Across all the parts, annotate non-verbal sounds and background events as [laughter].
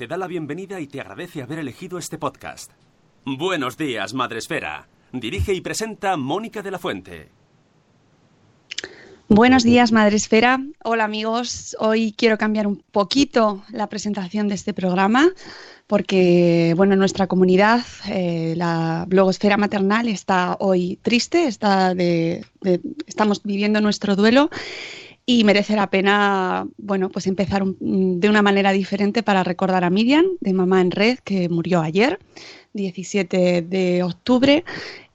te da la bienvenida y te agradece haber elegido este podcast. Buenos días, Madresfera. Dirige y presenta Mónica de la Fuente. Buenos días, Madresfera. Hola, amigos. Hoy quiero cambiar un poquito la presentación de este programa porque, bueno, nuestra comunidad, eh, la blogosfera maternal, está hoy triste, está de, de- estamos viviendo nuestro duelo y merece la pena, bueno, pues empezar de una manera diferente para recordar a Miriam, de Mamá en Red, que murió ayer, 17 de octubre.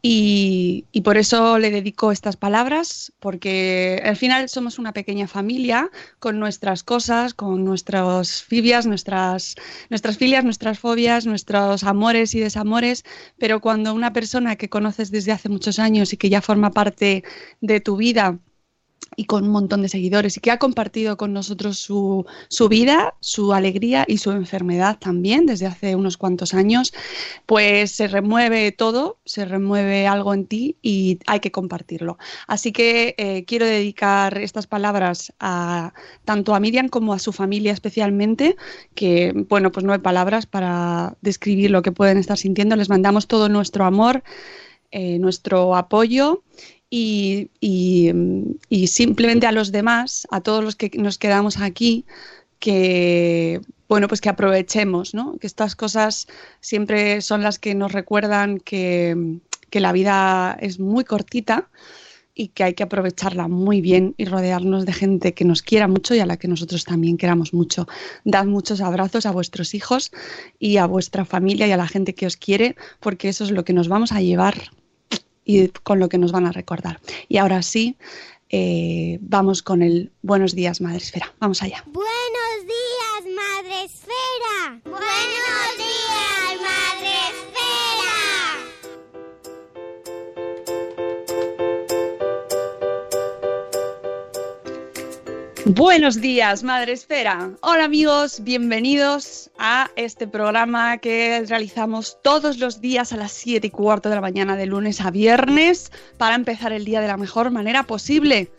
Y, y por eso le dedico estas palabras, porque al final somos una pequeña familia con nuestras cosas, con nuestras fibias, nuestras, nuestras filias, nuestras fobias, nuestros amores y desamores, pero cuando una persona que conoces desde hace muchos años y que ya forma parte de tu vida y con un montón de seguidores y que ha compartido con nosotros su, su vida, su alegría y su enfermedad también desde hace unos cuantos años, pues se remueve todo, se remueve algo en ti y hay que compartirlo. Así que eh, quiero dedicar estas palabras a tanto a Miriam como a su familia especialmente, que bueno, pues no hay palabras para describir lo que pueden estar sintiendo. Les mandamos todo nuestro amor, eh, nuestro apoyo mm, y simplemente a los demás, a todos los que nos quedamos aquí, que bueno, pues que aprovechemos, ¿no? Que estas cosas siempre son las que nos recuerdan que, que la vida es muy cortita y que hay que aprovecharla muy bien y rodearnos de gente que nos quiera mucho y a la que nosotros también queramos mucho. Dad muchos abrazos a vuestros hijos y a vuestra familia y a la gente que os quiere, porque eso es lo que nos vamos a llevar y con lo que nos van a recordar. Y ahora sí, eh, vamos con el Buenos días, Madre Esfera. Vamos allá. Buenos días, Madre Esfera. Buenos Buenos días, Madre Esfera. Hola amigos, bienvenidos a este programa que realizamos todos los días a las 7 y cuarto de la mañana de lunes a viernes para empezar el día de la mejor manera posible.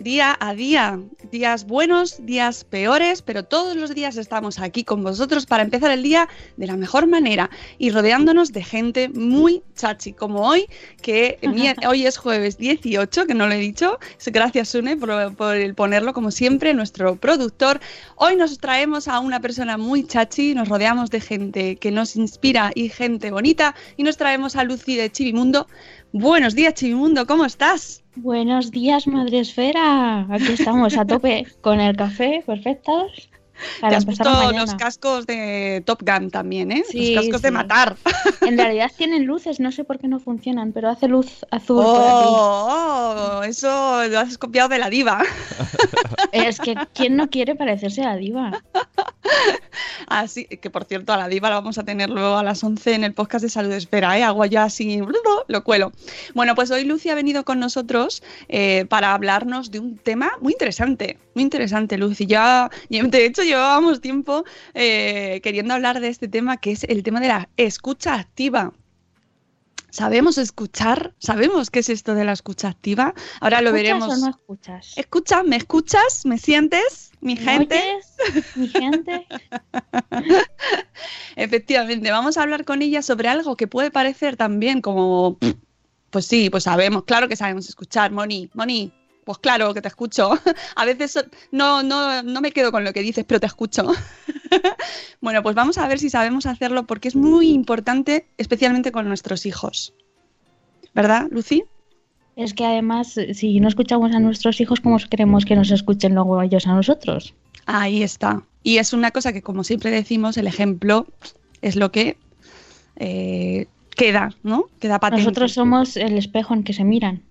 Día a día, días buenos, días peores, pero todos los días estamos aquí con vosotros para empezar el día de la mejor manera y rodeándonos de gente muy chachi, como hoy, que [laughs] hoy es jueves 18, que no lo he dicho. Gracias, Sune, por, por el ponerlo, como siempre, nuestro productor. Hoy nos traemos a una persona muy chachi, nos rodeamos de gente que nos inspira y gente bonita, y nos traemos a Lucy de Chivimundo. Buenos días, Chivimundo, ¿cómo estás? Buenos días, Madre Esfera. Aquí estamos a tope con el café, perfectos. Te has puesto mañana. los cascos de Top Gun también, ¿eh? Sí, los cascos de matar. En realidad tienen luces, no sé por qué no funcionan, pero hace luz azul por Oh, oh, eso lo has copiado de la diva. [laughs] Es que, ¿quién no quiere parecerse a la diva? Así que, por cierto, a la diva la vamos a tener luego a las 11 en el podcast de Salud Espera, ¿eh? Hago ya así, [laughs] lo cuelo. Bueno, pues hoy Lucy ha venido con nosotros eh, para hablarnos de un tema muy interesante, muy interesante, Lucy. Ya, de hecho, llevábamos tiempo eh, queriendo hablar de este tema, que es el tema de la escucha activa. ¿Sabemos escuchar? ¿Sabemos qué es esto de la escucha activa? Ahora lo ¿Escuchas veremos. o no escuchas? Escucha, ¿me escuchas? ¿Me sientes? Mi ¿Me gente. oyes? Mi gente. [laughs] Efectivamente, vamos a hablar con ella sobre algo que puede parecer también como, pues sí, pues sabemos, claro que sabemos escuchar, Moni, Moni, Pues claro que te escucho. [laughs] A veces no, no, no me quedo con lo que dices, pero te escucho. [laughs] bueno, pues vamos a ver si sabemos hacerlo porque es muy importante, especialmente con nuestros hijos. ¿Verdad, Lucy? Es que además, si no escuchamos a nuestros hijos, ¿cómo queremos que nos escuchen luego ellos a nosotros? Ahí está. Y es una cosa que, como siempre decimos, el ejemplo es lo que eh, queda, ¿no? Queda patente. Nosotros somos el espejo en que se miran.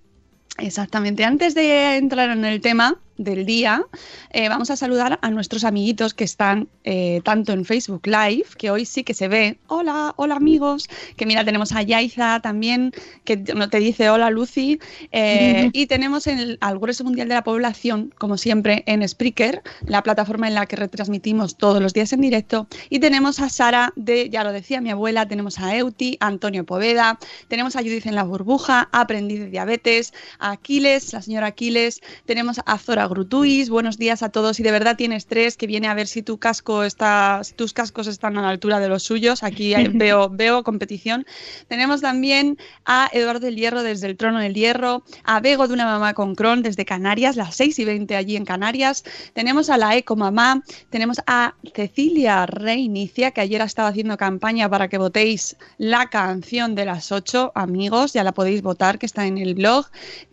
Exactamente. Antes de entrar en el tema del día, eh, vamos a saludar a nuestros amiguitos que están eh, tanto en Facebook Live, que hoy sí que se ve. Hola, hola amigos. Que mira, tenemos a Yaiza también, que no te dice hola Lucy. Eh, y tenemos el, al Grueso Mundial de la Población, como siempre, en Spreaker, la plataforma en la que retransmitimos todos los días en directo. Y tenemos a Sara de, ya lo decía mi abuela, tenemos a Euti, a Antonio Poveda, tenemos a Judith en la burbuja, a Aprendiz de Diabetes, a Aquiles, la señora Aquiles, tenemos a Zora Grutuis, buenos días a todos. Y de verdad tienes tres que viene a ver si tu casco está, si tus cascos están a la altura de los suyos, aquí [laughs] veo, veo competición. Tenemos también a Eduardo del Hierro desde el Trono del Hierro, a Bego de una mamá con Cron desde Canarias, las 6 y 20 allí en Canarias, tenemos a la Eco Mamá, tenemos a Cecilia Reinicia, que ayer ha estado haciendo campaña para que votéis la canción de las 8, amigos, ya la podéis votar, que está en el blog,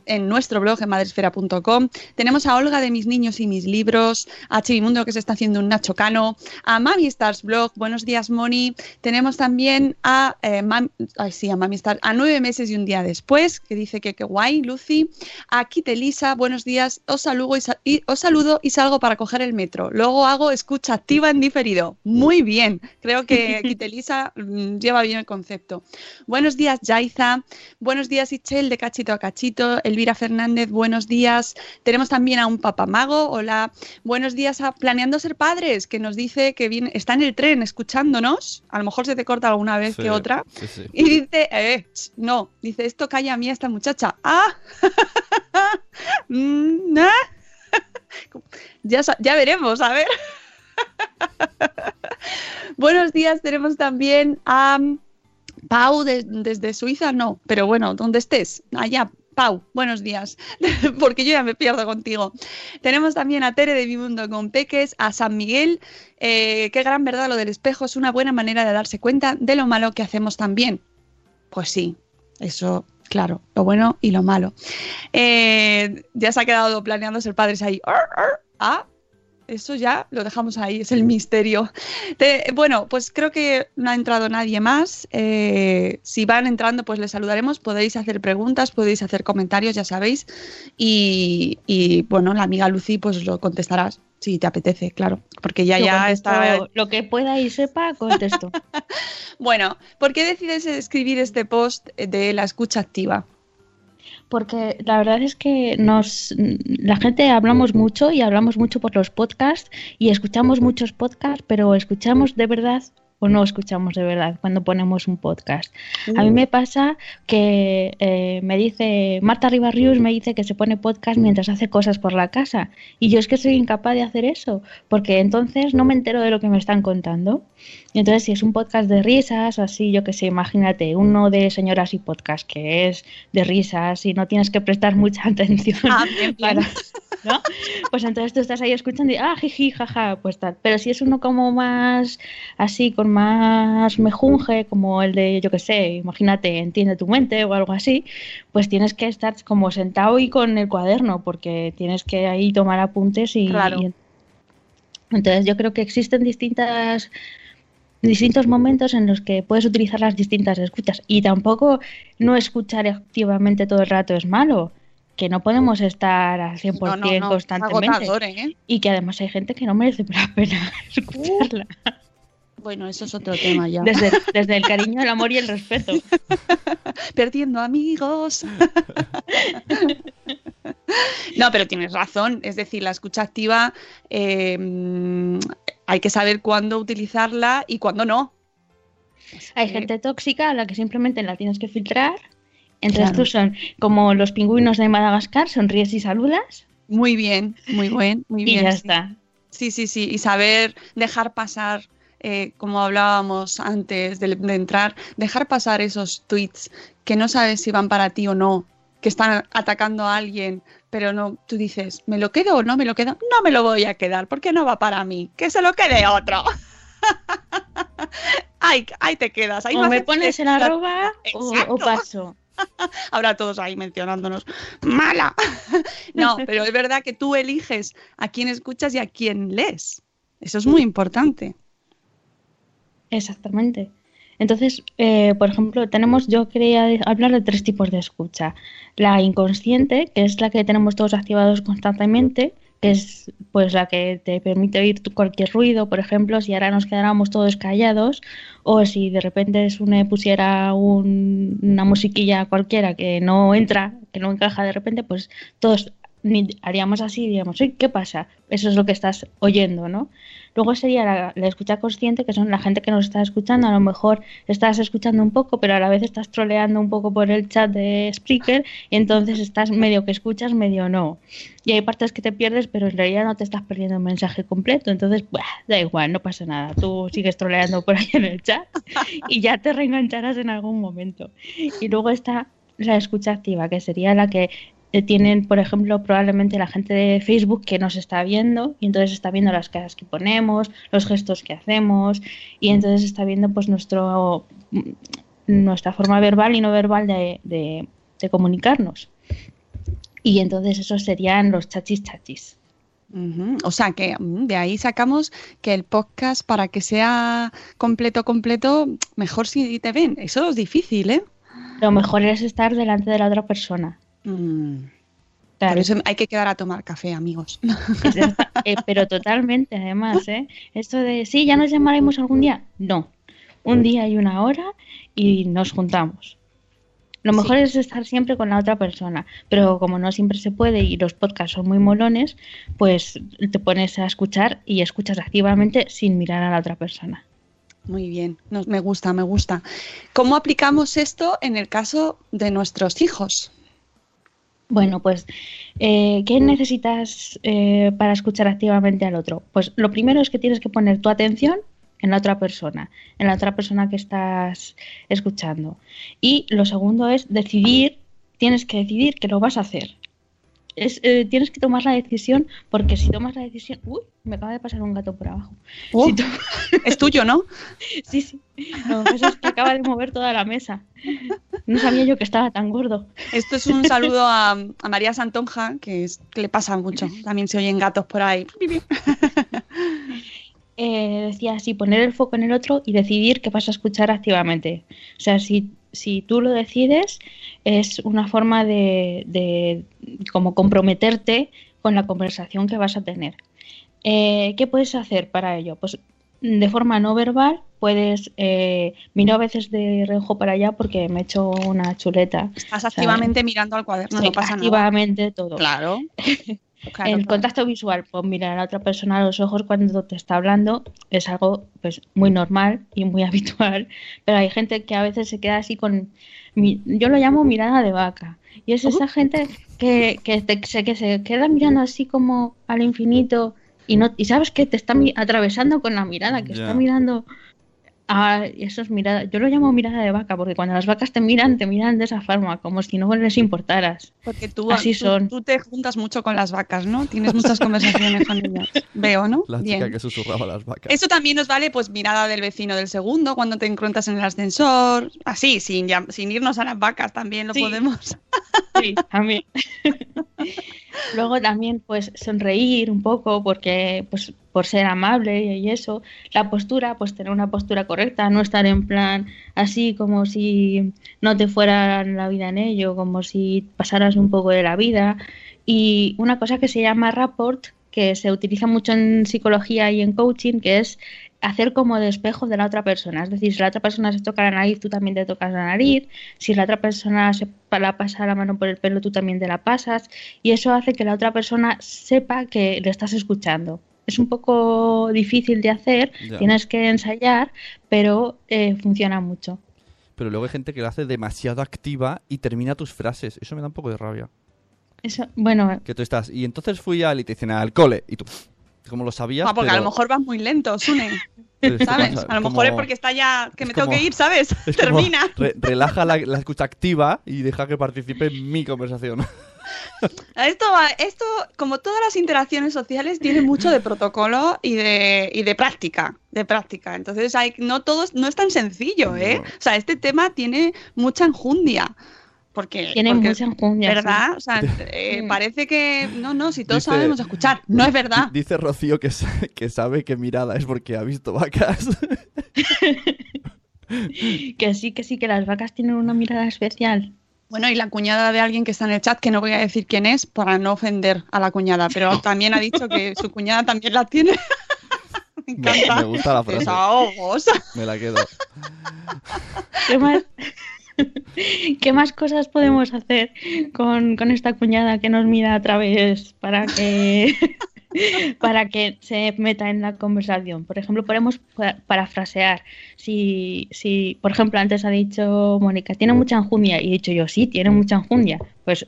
en nuestro blog en madresfera.com. Tenemos a Olga de Mis Niños y Mis Libros, a Chivimundo que se está haciendo un Nacho Cano, a Mami Stars Blog, buenos días Moni. Tenemos también a, eh, Mam- ay, sí, a Mami Stars, a nueve meses y un día después, que dice que qué guay, Lucy. A Kit Elisa, buenos días, os saludo, y, sa- y- os saludo y salgo para coger el metro. Luego hago escucha activa en diferido. Muy bien, creo que [laughs] Kit Elisa mm, lleva bien el concepto. Buenos días, Yaiza. Buenos días, Ichel, de Cachito a Cachito. Elvira Fernández, buenos días. Tenemos también a un papamago. Hola. Buenos días a Planeando Ser Padres, que nos dice que viene, está en el tren escuchándonos. A lo mejor se te corta alguna vez Sí, que otra. sí, sí. Y dice, eh, ch, no, dice, esto calla a mí a esta muchacha. Ah, [laughs] Mm, ah. [laughs] ya, ya veremos, a ver. [laughs] Buenos días, tenemos también a Pau de- desde Suiza, no, pero bueno, donde estés, allá. Pau, buenos días, [laughs] porque yo ya me pierdo contigo. Tenemos también a Tere de Mi Mundo con Peques, a San Miguel, eh, qué gran verdad lo del espejo, es una buena manera de darse cuenta de lo malo que hacemos también. Pues sí, eso, claro, lo bueno y lo malo. Eh, ya se ha quedado planeando ser padres ahí. Ah, eso ya lo dejamos ahí, es el misterio. Te- bueno, pues creo que no ha entrado nadie más. Eh, si van entrando, pues les saludaremos. Podéis hacer preguntas, podéis hacer comentarios, ya sabéis. Y, y, bueno, la amiga Lucy, pues lo contestarás si te apetece, claro. Porque ya, ya está. Lo que pueda y sepa, contesto. [laughs] Bueno, ¿por qué decides escribir este post de la escucha activa? Porque la verdad es que nos la gente hablamos mucho y hablamos mucho por los podcasts y escuchamos muchos podcasts, pero escuchamos de verdad o no escuchamos de verdad cuando ponemos un podcast. A mí me pasa que eh, me dice Marta Ribarrius me dice que se pone podcast mientras hace cosas por la casa. Y yo es que soy incapaz de hacer eso porque entonces no me entero de lo que me están contando. Y entonces si es un podcast de risas así, yo que sé, imagínate uno de señoras y podcast que es de risas y no tienes que prestar [laughs] mucha atención Ah, bien, ¿no? Pues entonces tú estás ahí escuchando y ah, jiji, jaja, pues tal. Pero si es uno como más así, con más mejunje, como el de, yo que sé, imagínate, entiende tu mente o algo así, pues tienes que estar como sentado y con el cuaderno, porque tienes que ahí tomar apuntes y, Claro. y- entonces yo creo que existen distintas distintos momentos en los que puedes utilizar las distintas escuchas y tampoco no escuchar activamente todo el rato es malo que no podemos estar al 100% No, no, no, constantemente agotador, ¿eh? y que además hay gente que no merece la pena [laughs] escucharla Bueno, eso es otro tema ya. desde, [laughs] desde el cariño, el amor y el respeto. [laughs] Perdiendo amigos. no, pero tienes razón. Es decir, la escucha activa eh, hay que saber cuándo utilizarla y cuándo no. Hay gente tóxica a la que simplemente la tienes que filtrar. Entonces Claro. tú son como los pingüinos de Madagascar, sonríes y saludas Muy bien, muy buen, muy y bien. ya sí. está. Sí, sí, sí. Y saber dejar pasar, eh, como hablábamos antes de, de entrar, dejar pasar esos tweets que no sabes si van para ti o no, que están atacando a alguien, pero no, tú dices, ¿me lo quedo o no me lo quedo? No me lo voy a quedar, porque no va para mí, que se lo quede otro. [laughs] ahí, ahí te quedas. Ahí o no me pones el arroba o paso. [laughs] Ahora todos ahí mencionándonos. ¡Mala! [laughs] no, pero es verdad que tú eliges a quién escuchas y a quién lees. Eso es muy importante. Exactamente. Entonces, eh, por ejemplo, tenemos, yo quería hablar de tres tipos de escucha. La inconsciente, que es la que tenemos todos activados constantemente, que es pues la que te permite oír cualquier ruido, por ejemplo, si ahora nos quedáramos todos callados, o si de repente pusiera un- una musiquilla cualquiera que no entra, que no encaja de repente, pues todos haríamos así y diríamos, "Uy, ¿qué pasa? Eso es lo que estás oyendo, ¿no? Luego sería la, escucha consciente, que son la gente que nos está escuchando. A lo mejor estás escuchando un poco, pero a la vez estás troleando un poco por el chat de Spreaker y entonces estás medio que escuchas, medio no. Y hay partes que te pierdes, pero en realidad no te estás perdiendo el mensaje completo. Entonces, buah, da igual, no pasa nada. Tú sigues troleando por ahí en el chat [laughs] y ya te reengancharás en algún momento. Y luego está la escucha activa, que sería la que eh, tienen, por ejemplo, probablemente la gente de Facebook que nos está viendo y entonces está viendo las caras que ponemos, los gestos que hacemos y entonces está viendo pues nuestro mm, nuestra forma verbal y no verbal de, de- de comunicarnos. Y entonces esos serían los chachis chachis. O sea que mm, de ahí sacamos que el podcast, para que sea completo, completo, mejor si te ven. Eso es difícil, ¿eh? Lo mejor es estar delante de la otra persona. Mm. Claro. Por eso hay que quedar a tomar café, amigos. Eh, pero totalmente, además, ¿eh? Esto de, sí, ya nos llamaremos algún día. No, un día y una hora y nos juntamos. Lo mejor es estar siempre con la otra persona, pero como no siempre se puede y los podcasts son muy molones, pues te pones a escuchar y escuchas activamente sin mirar a la otra persona. Muy bien, nos, me gusta, me gusta. ¿Cómo aplicamos esto en el caso de nuestros hijos? Bueno, pues, eh, ¿qué necesitas eh, para escuchar activamente al otro? Pues lo primero es que tienes que poner tu atención en la otra persona, en la otra persona que estás escuchando. Y lo segundo es decidir, tienes que decidir que lo vas a hacer. Es, eh, tienes que tomar la decisión, porque si tomas la decisión... Uy, me acaba de pasar un gato por abajo. Oh, Si to- [laughs] es tuyo, ¿no? Sí, sí. Lo que es que acaba de mover toda la mesa. No sabía yo que estaba tan gordo. Esto es un saludo a, a María Santonja, que, es- que le pasa mucho. También se oyen gatos por ahí. [laughs] eh, decía así, poner el foco en el otro y decidir qué vas a escuchar activamente. O sea, si, si tú lo decides, es una forma de, de como comprometerte con la conversación que vas a tener. Eh, ¿Qué puedes hacer para ello? Pues de forma no verbal puedes, eh, miro a veces de reojo para allá porque me he hecho una chuleta. Estás activamente mirando al cuaderno, Sí, no pasa nada. activamente todo. Claro. [laughs] Claro, el claro. contacto visual, pues mirar a otra persona a los ojos cuando te está hablando es algo pues muy normal y muy [laughs] habitual, pero hay gente que a veces se queda así con, mi- yo lo llamo mirada de vaca, y es esa gente que, que, te- se, que se queda mirando así como al infinito y no y sabes que te está atravesando con la mirada, que está mirando a eso es mirada, yo lo llamo mirada de vaca porque cuando las vacas te miran, te miran de esa forma, como si no les importaras. Porque tú, Así tú- son. tú te juntas mucho con las vacas, ¿no? Tienes muchas conversaciones con ellas. [laughs] Veo, ¿no? La Bien. chica que susurraba a las vacas. Eso también nos vale, pues, mirada del vecino del segundo, cuando te encuentras en el ascensor. Así, sin, llam- sin irnos a las vacas, también lo Sí. podemos. Sí, también. [laughs] Luego también, pues, sonreír un poco porque, pues, por ser amable y eso. La postura, pues, tener una postura correcta, no estar en plan así como si no te fuera la vida en ello, como si pasaras un poco de la vida. Y una cosa que se llama rapport, que se utiliza mucho en psicología y en coaching, que es hacer como de espejo de la otra persona. Es decir, si la otra persona se toca la nariz, tú también te tocas la nariz. Si la otra persona se la pasa la mano por el pelo, tú también te la pasas. Y eso hace que la otra persona sepa que le estás escuchando. Es un poco difícil de hacer, Ya. tienes que ensayar, pero eh, funciona mucho. Pero luego hay gente que lo hace demasiado activa y termina tus frases. Eso me da un poco de rabia. Eso, bueno, Que tú estás, y entonces fui al y te dicen al cole. Y tú, como lo sabías, Ah, porque a pero- lo mejor vas muy lento, Sune. [laughs] ¿Sabes? A lo como- mejor es porque está ya, que me tengo como- que ir, ¿sabes? [laughs] Termina. re- relaja la, la escucha activa y deja que participe en mi conversación. [laughs] Esto, esto, como todas las interacciones sociales, tiene mucho de protocolo y de, y de práctica, de práctica. Entonces, hay, no todo no es tan sencillo, ¿eh? O sea, este tema tiene mucha enjundia. Porque, Tiene porque- mucha enjundia, sí. ¿Verdad? O sea, [laughs] eh, parece que, no, no, si todos Dice- sabemos escuchar. No es verdad. Dice Rocío que, que sabe que mirada es porque ha visto vacas. [laughs] Que sí, que sí, que las vacas tienen una mirada especial. Bueno, y la cuñada de alguien que está en el chat, que no voy a decir quién es para no ofender a la cuñada, pero también ha dicho que su cuñada también la tiene. [laughs] Me encanta. me gusta la frase. Desahogos. Me la quedo. ¿Qué más, [laughs] ¿Qué más cosas podemos hacer con, con esta cuñada que nos mira a través para que, [laughs] para que se meta en la conversación? Por ejemplo, podemos pa- parafrasear. Si, si, por ejemplo, antes ha dicho Mónica, tiene mucha enjundia, y he dicho yo, sí, tiene mucha enjundia. Pues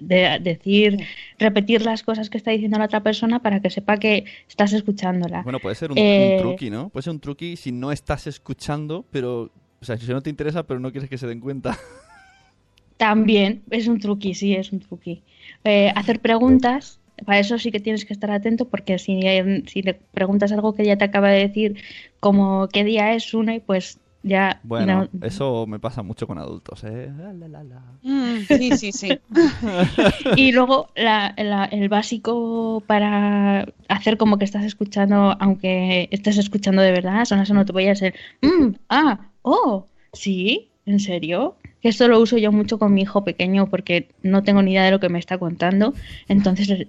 de, decir, repetir las cosas que está diciendo la otra persona para que sepa que estás escuchándola. Bueno, puede ser un, Eh, un truqui, ¿no? Puede ser un truqui si no estás escuchando, pero... O sea, si no te interesa, pero no quieres que se den cuenta. [laughs] También es un truqui, sí, es un truqui. Eh, hacer preguntas, para eso sí que tienes que estar atento porque si, eh, si le preguntas algo que ya te acaba de decir, como qué día es una, y pues ya... Bueno, no- eso me pasa mucho con adultos, ¿eh? La, la, la, la. Mm, sí, sí, sí. [laughs] Y luego la- la- el básico para hacer como que estás escuchando, aunque estés escuchando de verdad, son las onomatopeyas el mm, ah, oh, sí, ¿en serio? Que esto lo uso yo mucho con mi hijo pequeño porque no tengo ni idea de lo que me está contando. Entonces,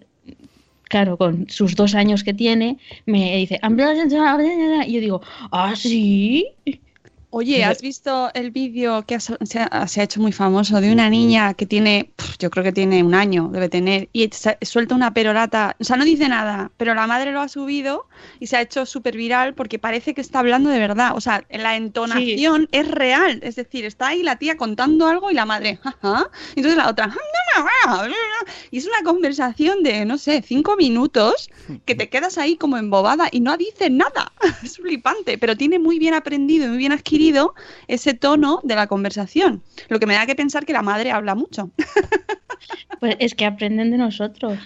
claro, con sus dos años que tiene, me dice, y yo digo, ah, sí. Oye, ¿has visto el vídeo que se ha, se ha hecho muy famoso de una niña que tiene, yo creo que tiene un año, debe tener, y suelta una perorata, o sea, no dice nada, pero la madre lo ha subido y se ha hecho súper viral porque parece que está hablando de verdad, o sea, la entonación es real, es decir, está ahí la tía contando algo y la madre, jaja, y entonces la otra, y es una conversación de, no sé, cinco minutos que te quedas ahí como embobada y no dice nada. [laughs] Es flipante, pero tiene muy bien aprendido y muy bien adquirido ese tono de la conversación. Lo que me da que pensar que la madre habla mucho. [laughs] Pues es que aprenden de nosotros.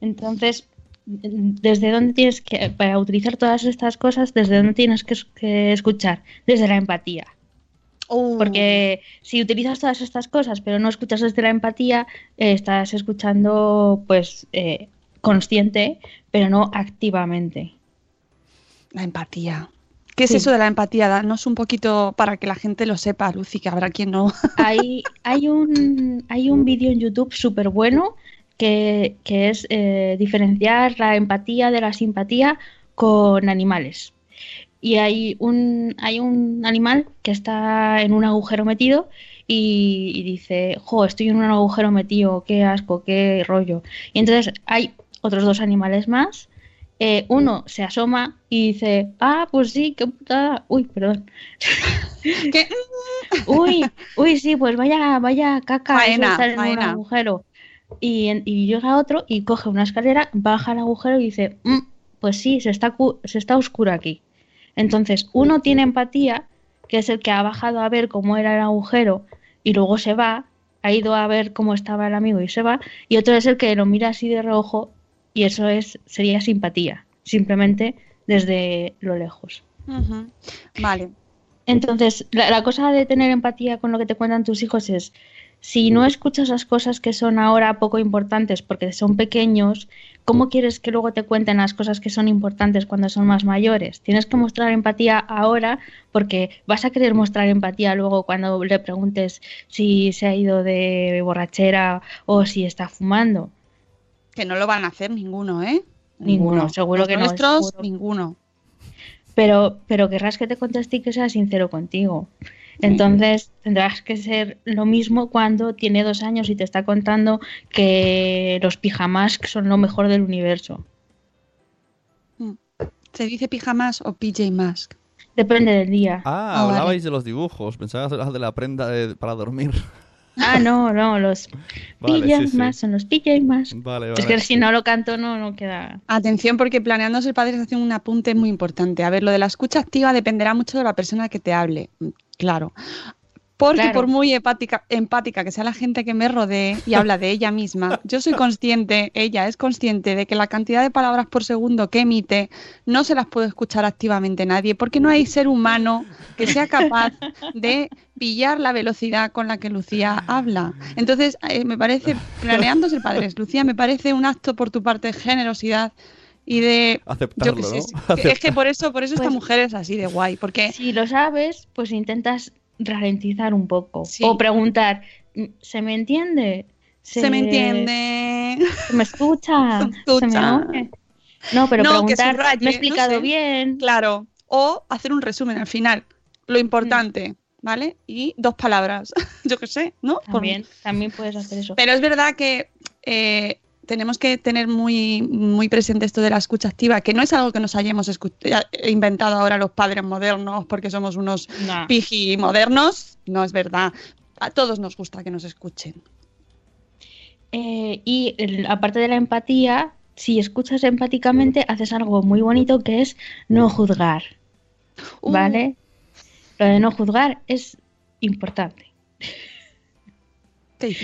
Entonces, ¿desde dónde tienes que, para utilizar todas estas cosas, desde dónde tienes que, es- que escuchar? Desde la empatía. Porque si utilizas todas estas cosas, pero no escuchas desde la empatía, eh, estás escuchando, pues, eh, consciente, pero no activamente. La empatía. ¿Qué es eso de la empatía? Danos un poquito para que la gente lo sepa, Lucy, que habrá quien no. [laughs] Hay, hay un, hay un vídeo en YouTube súper bueno que, que es eh, diferenciar la empatía de la simpatía con animales. Y hay un, hay un animal que está en un agujero metido y, y dice, jo, estoy en un agujero metido, qué asco, qué rollo. Y entonces hay otros dos animales más. Eh, uno se asoma y dice, ah, pues sí, qué putada. Uy, perdón. [laughs] Uy, uy, sí, pues vaya, vaya caca, Faena, estar en un agujero. Y, y llega otro y coge una escalera, baja el agujero y dice, "Mm, pues sí, se está, se está oscuro aquí. Entonces, uno tiene empatía, que es el que ha bajado a ver cómo era el agujero y luego se va, ha ido a ver cómo estaba el amigo y se va, y otro es el que lo mira así de reojo y eso es sería simpatía, simplemente desde lo lejos. Vale. Entonces, la, la cosa de tener empatía con lo que te cuentan tus hijos es, si no escuchas las cosas que son ahora poco importantes porque son pequeños, ¿cómo quieres que luego te cuenten las cosas que son importantes cuando son más mayores? Tienes que mostrar empatía ahora porque vas a querer mostrar empatía luego cuando le preguntes si se ha ido de borrachera o si está fumando. Que no lo van a hacer ninguno, ¿eh? Ninguno, seguro Los que no, nuestros, ninguno. pero, pero querrás que te conteste y que sea sincero contigo. Entonces tendrás que ser lo mismo cuando tiene dos años y te está contando que los pijamas son lo mejor del universo. ¿Se dice pijamas o PJ Mask? Depende del día. Ah, Ah, vale. hablabais de los dibujos. Pensaba que de la prenda de- para dormir. Ah, no, no, los [laughs] Vale, sí, sí. son los pijamas. Vale, Es vale. que si no lo canto no, no queda. Atención porque planeando ser padres hace un apunte muy importante. A ver, lo de la escucha activa dependerá mucho de la persona que te hable. Mm, Claro. Porque Claro. por muy empática, empática que sea la gente que me rodee y habla de ella misma, [laughs] yo soy consciente, ella es consciente de que la cantidad de palabras por segundo que emite no se las puede escuchar activamente nadie, porque no hay ser humano que sea capaz de pillar la velocidad con la que Lucía habla. Entonces, eh, me parece, planeando ser padres, Lucía, me parece un acto por tu parte de generosidad y de Aceptarlo, yo qué sé, ¿no? es que- es que por eso, por eso esta Pues- mujer es así de guay, porque Si lo sabes, pues intentas ralentizar un poco. Sí. O preguntar, ¿se me entiende? se me entiende. ¿Se me escucha? [laughs] Se me escucha. oye? No, pero No, que preguntar, ¿me he explicado no sé. bien? Claro. O hacer un resumen al final. Lo importante, ¿vale? Y dos palabras. [laughs] Yo qué sé, ¿no? Por- También, también puedes hacer eso. Pero es verdad que eh, tenemos que tener muy, muy presente esto de la escucha activa, que no es algo que nos hayamos eh, inventado ahora los padres modernos porque somos unos No. piji modernos. No es verdad. A todos nos gusta que nos escuchen. Eh, y el- aparte de la empatía, si escuchas empáticamente, haces algo muy bonito que es no juzgar. Uh. ¿Vale? Lo de no juzgar es importante. Qué.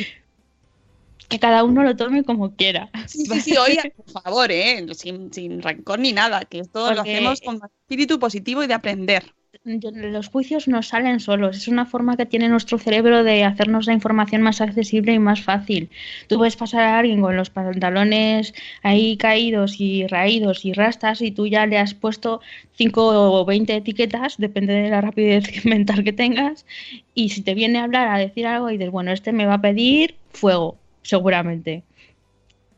Que cada uno lo tome como quiera. Sí, sí, sí, oye, [laughs] por favor, ¿eh? sin, sin rencor ni nada, que esto lo hacemos con espíritu positivo y de aprender. Los juicios no salen solos, es una forma que tiene nuestro cerebro de hacernos la información más accesible y más fácil. Tú ves pasar a alguien con los pantalones ahí caídos y raídos y rastas y tú ya le has puesto 5 o 20 etiquetas, depende de la rapidez [laughs] mental que tengas, y si te viene a hablar, a decir algo y dices, bueno, este me va a pedir fuego, seguramente.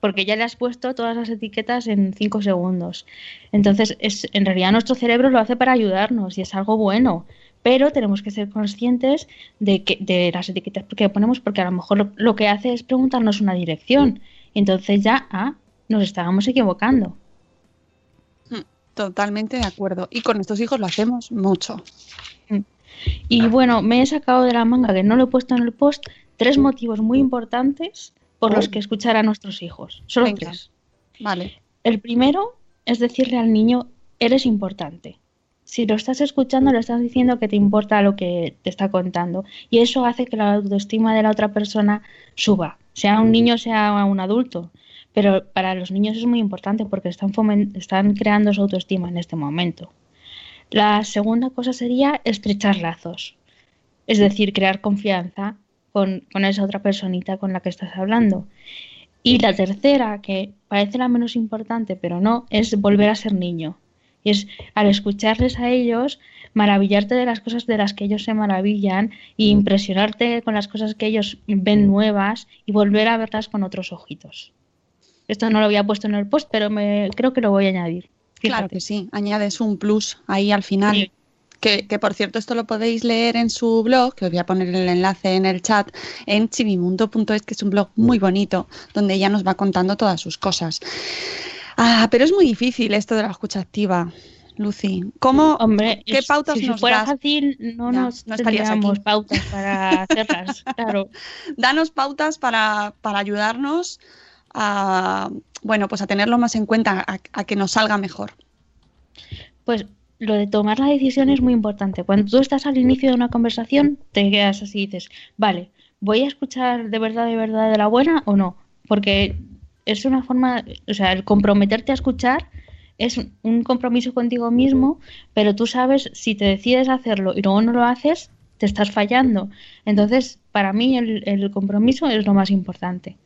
Porque ya le has puesto todas las etiquetas en 5 segundos. Entonces, es, en realidad nuestro cerebro lo hace para ayudarnos y es algo bueno. Pero tenemos que ser conscientes de, que, de las etiquetas que ponemos porque a lo mejor lo, lo que hace es preguntarnos una dirección. Entonces ya, ah, nos estábamos equivocando. Totalmente de acuerdo. Y con estos hijos lo hacemos mucho. Y bueno, me he sacado de la manga, que no lo he puesto en el post, tres motivos muy importantes por los que escuchar a nuestros hijos. Solo Venga. tres. Vale. El primero es decirle al niño, eres importante. Si lo estás escuchando, le estás diciendo que te importa lo que te está contando. Y eso hace que la autoestima de la otra persona suba, sea un niño, sea un adulto. Pero para los niños es muy importante porque están, están creando su autoestima en este momento. La segunda cosa sería estrechar lazos, es decir, crear confianza con, con esa otra personita con la que estás hablando. Y la tercera, que parece la menos importante, pero no, es volver a ser niño. Y es al escucharles a ellos, maravillarte de las cosas de las que ellos se maravillan e impresionarte con las cosas que ellos ven nuevas y volver a verlas con otros ojitos. Esto no lo había puesto en el post, pero me, creo que lo voy a añadir. Claro que sí. Añades un plus ahí al final. Sí. Que, que, por cierto, esto lo podéis leer en su blog, que os voy a poner el enlace en el chat, en chivimundo.es, que es un blog muy bonito, donde ella nos va contando todas sus cosas. Ah, pero es muy difícil esto de la escucha activa, Lucy. ¿Cómo, Hombre, ¿Qué pautas si nos fuera das? fácil, no Ya, nos no estarías tendríamos aquí. pautas para hacerlas. [laughs] claro. Danos pautas para, para ayudarnos a, bueno, pues a tenerlo más en cuenta, a, a que nos salga mejor. Pues lo de tomar la decisión es muy importante. Cuando tú estás al inicio de una conversación, te quedas así y dices, vale, ¿voy a escuchar de verdad, de verdad de la buena o no? Porque es una forma, o sea, el comprometerte a escuchar es un compromiso contigo mismo, pero tú sabes si te decides hacerlo y luego no lo haces, te estás fallando. Entonces, para mí el, el compromiso es lo más importante.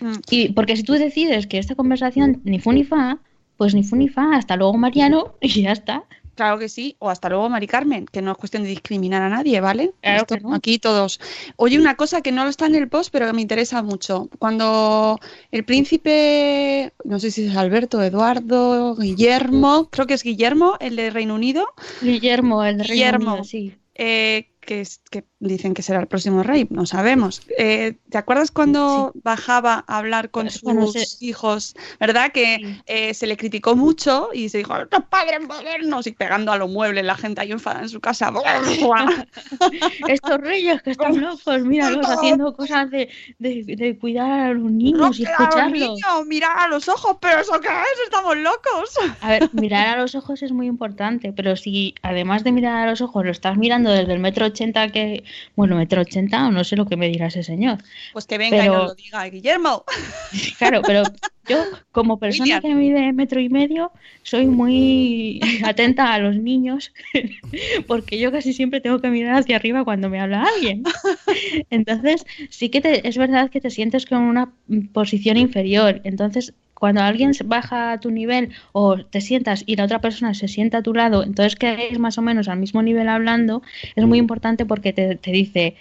Mm. Y porque si tú decides que esta conversación ni fu ni fa, pues ni fu ni fa, hasta luego Mariano [laughs] y ya está. Claro que sí, o hasta luego, Mari Carmen, que no es cuestión de discriminar a nadie, ¿vale? Claro Esto- que no. Aquí todos. Oye, una cosa que no está en el post, pero que me interesa mucho. Cuando el príncipe, no sé si es Alberto, Eduardo, Guillermo, creo que es Guillermo, el de Reino Unido, Guillermo, el de Reino Guillermo. Unido, sí. eh, que, es- que dicen que será el próximo rey, no sabemos. Eh, ¿Te acuerdas cuando bajaba a hablar con sus cuando se- hijos? ¿Verdad? Que Sí. eh, se le criticó mucho y se dijo, estos padres modernos y pegando a los muebles, la gente ahí enfadada en su casa. [laughs] Estos reyes que están locos, míralos haciendo cosas de, de, de cuidar a los niños y a los escucharlos. niños, mirar a los ojos, pero eso qué es, estamos locos. A ver, mirar a los ojos es muy importante, pero si además de mirar a los ojos lo estás mirando desde el metro ochenta que, bueno, metro ochenta o no sé lo que me dirá ese señor. Pues que venga y nos lo diga, Guillermo. [laughs] Claro, pero yo como persona que mide metro y medio soy muy atenta a los niños [laughs] porque yo casi siempre tengo que mirar hacia arriba cuando me habla alguien. [laughs] Entonces sí que te- es verdad que te sientes con una posición inferior. Entonces cuando alguien baja a tu nivel o te sientas y la otra persona se sienta a tu lado, entonces quedáis más o menos al mismo nivel hablando, es muy importante porque te, te dice,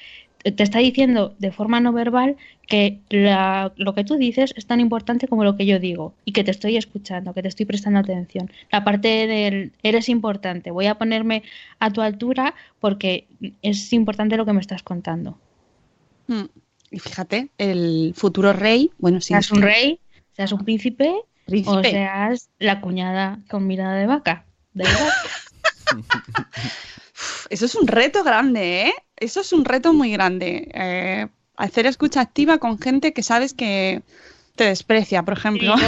te está diciendo de forma no verbal que la- lo que tú dices es tan importante como lo que yo digo y que te estoy escuchando, que te estoy prestando atención. La parte del eres importante, voy a ponerme a tu altura porque es importante lo que me estás contando. Mm. Y fíjate, el futuro rey, bueno, sí. Seas un rey, seas un príncipe, o seas la cuñada con mirada de vaca. [laughs] Eso es un reto grande, ¿eh? Eso es un reto muy grande. Eh, hacer escucha activa con gente que sabes que te desprecia, por ejemplo. Sí,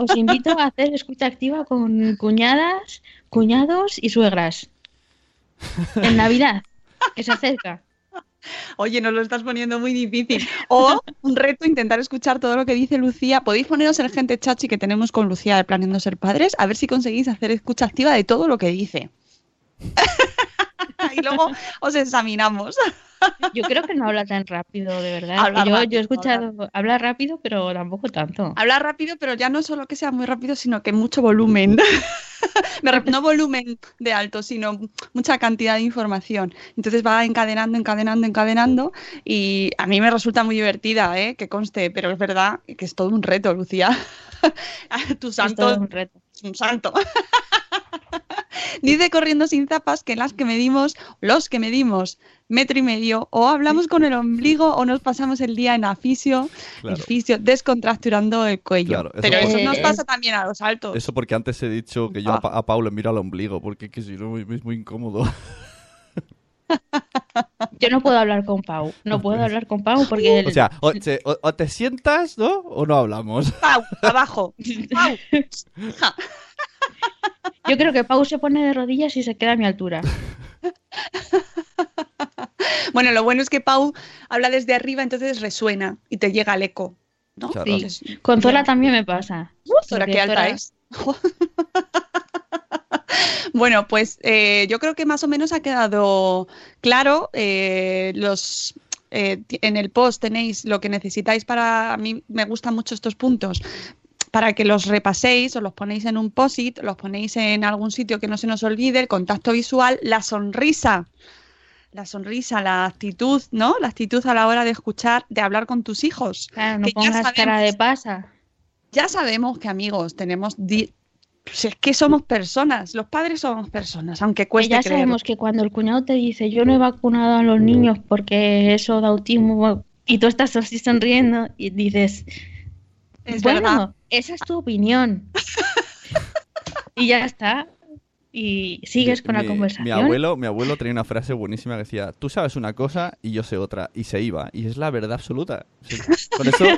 os invito a hacer escucha activa con cuñadas, cuñados y suegras. En Navidad, que se acerca. Oye, nos lo estás poniendo muy difícil. [laughs] O un reto, intentar escuchar todo lo que dice Lucía. Podéis poneros el gente chachi que tenemos con Lucía de Planeando Ser Padres, a ver si conseguís hacer escucha activa de todo lo que dice. [laughs] [laughs] y luego os examinamos. Yo creo que no habla tan rápido, de verdad. Habla yo, yo he rápido, escuchado, habla rápido, pero tampoco tanto. Habla rápido, pero ya no solo que sea muy rápido, sino que mucho volumen. [laughs] No volumen de alto, sino mucha cantidad de información. Entonces va encadenando, encadenando, encadenando. Y a mí me resulta muy divertida, ¿eh? que conste, pero es verdad que es todo un reto, Lucía. [laughs] tu Es santo todo un reto. es un santo. [laughs] Dice corriendo sin zapas que las que medimos, los que medimos metro y medio, o hablamos con el ombligo o nos pasamos el día en afisio, Claro. fisio, descontracturando el cuello. Claro, eso Pero eso nos pasa también a los altos. Eso porque antes he dicho que yo Ah. a, Pa- a Pau le miro al ombligo, porque es que si no es muy incómodo. [laughs] Yo no puedo hablar con Pau. No puedo hablar con Pau porque. O sea, o, se- o- o te sientas, ¿no? O no hablamos. Pau, abajo. [laughs] Pau. Ja. Yo creo que Pau se pone de rodillas y se queda a mi altura. [laughs] Bueno, lo bueno es que Pau habla desde arriba, entonces resuena y te llega el eco. ¿no? Claro. Sí. Entonces, Con Zora también me pasa. Qué alta Zora- es. [laughs] Bueno, pues eh, yo creo que más o menos ha quedado claro. eh, los eh, en el post tenéis lo que necesitáis para a mí me gustan mucho estos puntos para que los repaséis, os los ponéis en un post-it, los ponéis en algún sitio que no se nos olvide, el contacto visual, la sonrisa, la sonrisa, la actitud, ¿no? La actitud a la hora de escuchar, de hablar con tus hijos. Claro, no Que ya pongas cara de pasa. Ya sabemos que amigos tenemos di- pues es que somos personas, los padres somos personas, aunque Que cueste ya creerlo. sabemos que cuando el cuñado te dice yo no he vacunado a los niños porque eso da autismo y tú estás así sonriendo y dices, Es bueno, verdad. esa es tu opinión. [laughs] y ya está. Y sigues con la mi, conversación. Mi abuelo, mi abuelo tenía una frase buenísima que decía, tú sabes una cosa y yo sé otra. Y se iba. Y es la verdad absoluta. Eso, [laughs]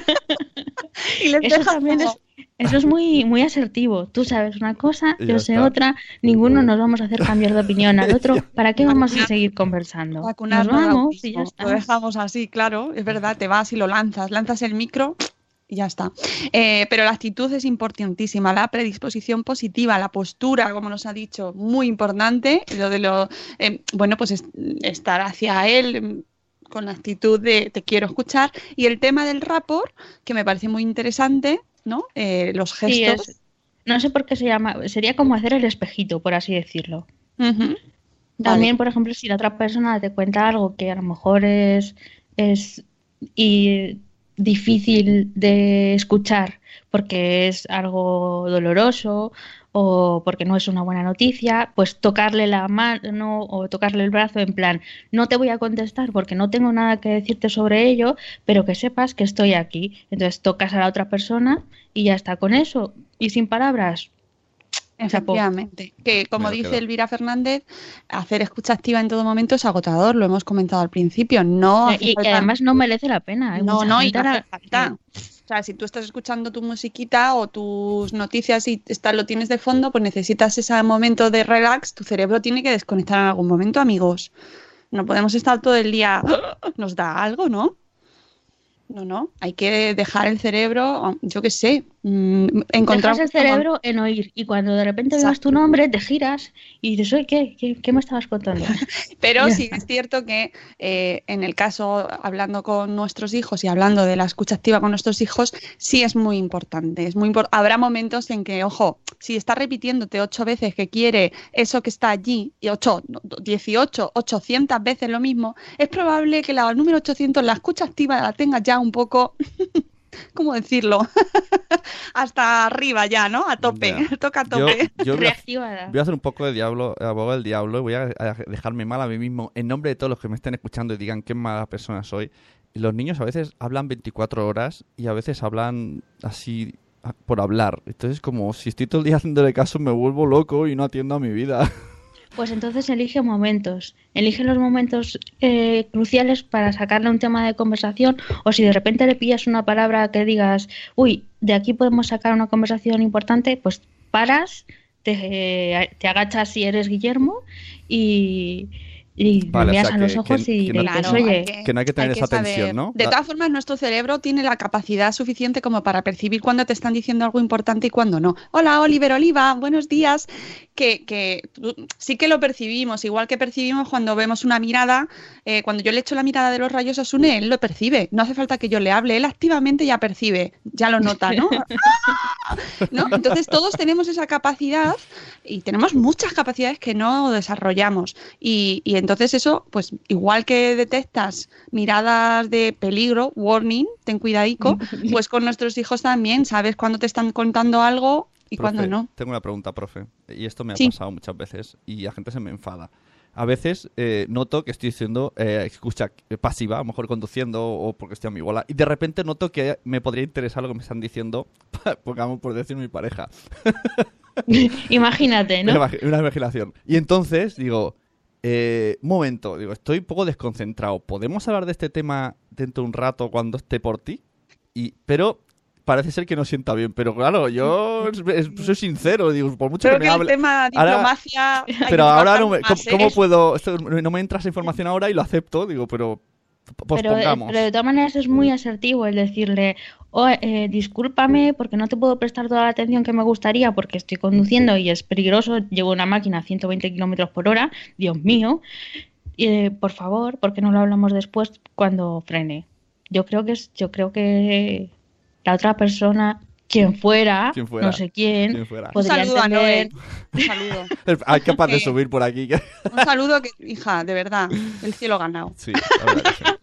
Y les Eso dejas también es, eso es muy, muy asertivo. Tú sabes una cosa, Y yo sé está. otra, ninguno nos vamos a hacer cambiar de opinión al otro. [laughs] ¿Para qué vamos a seguir conversando? Nos vamos y ya está. Lo dejamos así, claro, es verdad, te vas y lo lanzas, lanzas el micro y ya está. Eh, pero la actitud es importantísima, la predisposición positiva, la postura, como nos ha dicho, muy importante. Lo de lo, eh, bueno, pues es- estar hacia él mm, con la actitud de te quiero escuchar. Y el tema del rapport, que me parece muy interesante, ¿no? Eh, los Sí, gestos. es- no sé por qué se llama, sería como hacer el espejito, por así decirlo. También, por ejemplo, si la otra persona te cuenta algo que a lo mejor es, es y difícil de escuchar porque es algo doloroso o porque no es una buena noticia, pues tocarle la mano o tocarle el brazo en plan, no te voy a contestar porque no tengo nada que decirte sobre ello, pero que sepas que estoy aquí. Entonces tocas a la otra persona y ya está con eso. Y sin palabras. Efectivamente. Que como dice quedo. Elvira Fernández, hacer escucha activa en todo momento es agotador, lo hemos comentado al principio. No y, además no merece la pena. Hay no, no, y no hace falta. O sea, si tú estás escuchando tu musiquita o tus noticias y está, lo tienes de fondo, pues necesitas ese momento de relax. Tu cerebro tiene que desconectar en algún momento, amigos. no podemos estar todo el día, [gasps] nos da algo, ¿no? No, no, hay que dejar el cerebro, yo qué sé, mm, encontrar... Dejas el cerebro en oír y cuando de repente veas tu nombre te giras y dices, oye, ¿qué, qué, qué me estabas contando? [laughs] Pero sí es cierto que eh, en el caso, hablando con nuestros hijos y hablando de la escucha activa con nuestros hijos, sí es muy importante. Es muy impor- Habrá momentos en que, ojo, si está repitiéndote ocho veces que quiere eso que está allí, y ocho, no, 18, 800 veces lo mismo, es probable que la número 800, la escucha activa, la tengas ya un poco... [laughs] ¿Cómo decirlo? [laughs] Hasta arriba ya, ¿no? A tope, [laughs] toca a tope. yo voy, a, Reactivada. voy a hacer un poco de diablo, abogado del diablo, y voy a, a dejarme mal a mí mismo en nombre de todos los que me estén escuchando y digan qué mala persona soy. Y los niños a veces hablan 24 horas y a veces hablan así por hablar. Entonces, como si estoy todo el día haciéndole caso, me vuelvo loco y no atiendo a mi vida. Pues entonces elige momentos. Elige los momentos eh, cruciales para sacarle un tema de conversación o si de repente le pillas una palabra que digas, uy, de aquí podemos sacar una conversación importante, pues paras, te, te agachas si eres Guillermo y, y Vale, o miras sea, a los que- ojos que- y que no- dices, Claro, oye, que- que no hay que tener hay esa saber- tensión, ¿no? De todas formas, nuestro cerebro tiene la capacidad suficiente como para percibir cuando te están diciendo algo importante y cuando no. Hola, Oliver Oliva, buenos días. Que, que tú- sí que lo percibimos, igual que percibimos cuando vemos una mirada, eh, cuando yo le echo la mirada de los rayos a Sune, él lo percibe. No hace falta que yo le hable, él activamente ya percibe, ya lo nota, ¿no? [laughs] ¿No? Entonces todos tenemos esa capacidad y tenemos muchas capacidades que no desarrollamos. Y, y entonces eso, pues igual que detectas miradas de peligro, warning, ten cuidadico, [laughs] pues con nuestros hijos también sabes cuándo te están contando algo y cuándo Profe, no. Tengo una pregunta, profe. Y esto me ha Sí. pasado muchas veces y la gente se me enfada. A veces eh, noto que estoy diciendo eh, escucha pasiva, a lo mejor conduciendo o porque estoy a mi bola, y de repente noto que me podría interesar lo que me están diciendo, [laughs] pongamos por decir mi pareja. [laughs] imagínate, ¿no? Una, una imaginación. Y entonces digo, eh, un momento, digo, estoy un poco desconcentrado. ¿Podemos hablar de este tema dentro de un rato cuando esté por ti? Y, pero parece ser que no sienta bien. Pero claro, yo [laughs] soy sincero, digo, por mucho Creo que que me el hable. tema Ahora- diplomacia. pero ahora no me, más, ¿cómo, cómo ¿eh? puedo? esto- no me entra esa información ahora y lo acepto, digo, pero Pero, eh, pero de todas maneras es muy asertivo el decirle, "Oh, eh, discúlpame porque no te puedo prestar toda la atención que me gustaría porque estoy conduciendo y es peligroso, llevo una máquina a 120 kilómetros por hora, Dios mío, y, eh, por favor, ¿por qué no lo hablamos después cuando frene? Yo creo que es, yo creo que la otra persona, quien fuera, Quien fuera, no sé quién, quien fuera. Un saludo a Noel. [laughs] Un saludo. Hay capaz de subir por aquí. Un saludo que, hija, de verdad, el cielo ganado. sí, la verdad que sí. [laughs]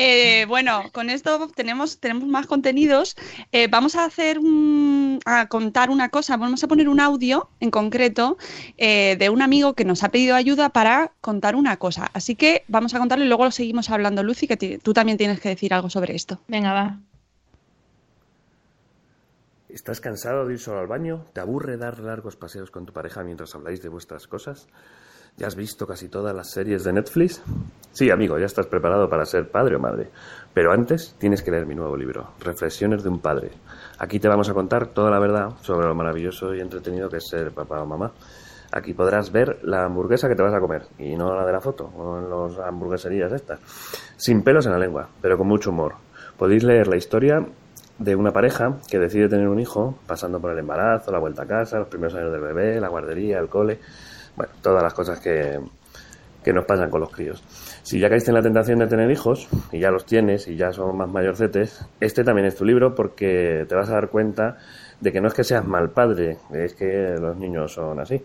Eh, bueno, con esto tenemos, tenemos más contenidos. Eh, vamos a hacer un- a contar una cosa. Vamos a poner un audio en concreto eh, de un amigo que nos ha pedido ayuda para contar una cosa. Así que vamos a contarlo y luego lo seguimos hablando, Lucy, que tú también tienes que decir algo sobre esto. Venga, va. ¿Estás cansado de ir solo al baño? ¿Te aburre dar largos paseos con tu pareja mientras habláis de vuestras cosas? ¿Ya has visto casi todas las series de Netflix? Sí, amigo, ya estás preparado para ser padre o madre. Pero antes tienes que leer mi nuevo libro, Reflexiones de un padre. Aquí te vamos a contar toda la verdad sobre lo maravilloso y entretenido que es ser papá o mamá. Aquí podrás ver la hamburguesa que te vas a comer, y no la de la foto, o en las hamburgueserías estas. Sin pelos en la lengua, pero con mucho humor. Podéis leer la historia de una pareja que decide tener un hijo, pasando por el embarazo, la vuelta a casa, los primeros años del bebé, la guardería, el cole, bueno, todas las cosas que, que nos pasan con los críos. Si ya caíste en la tentación de tener hijos, y ya los tienes, y ya son más mayorcetes, este también es tu libro porque te vas a dar cuenta de que no es que seas mal padre, es que los niños son así.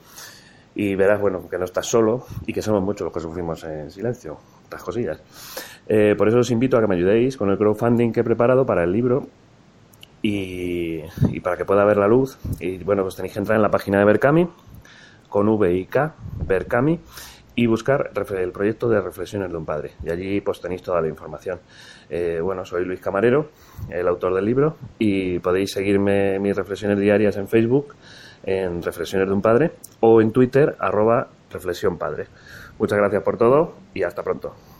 Y verás, bueno, que no estás solo y que somos muchos los que sufrimos en silencio, estas cosillas. Eh, por eso os invito a que me ayudéis con el crowdfunding que he preparado para el libro y, para que pueda ver la luz. Y bueno, pues tenéis que entrar en la página de Berkami, con V y K, Berkami, y buscar el proyecto de Reflexiones de un Padre. Y allí pues tenéis toda la información. Eh, bueno, soy Luis Camarero, el autor del libro, y podéis seguirme mis reflexiones diarias en Facebook, en Reflexiones de un Padre, o en Twitter, arroba Reflexión Padre. Muchas gracias por todo y hasta pronto.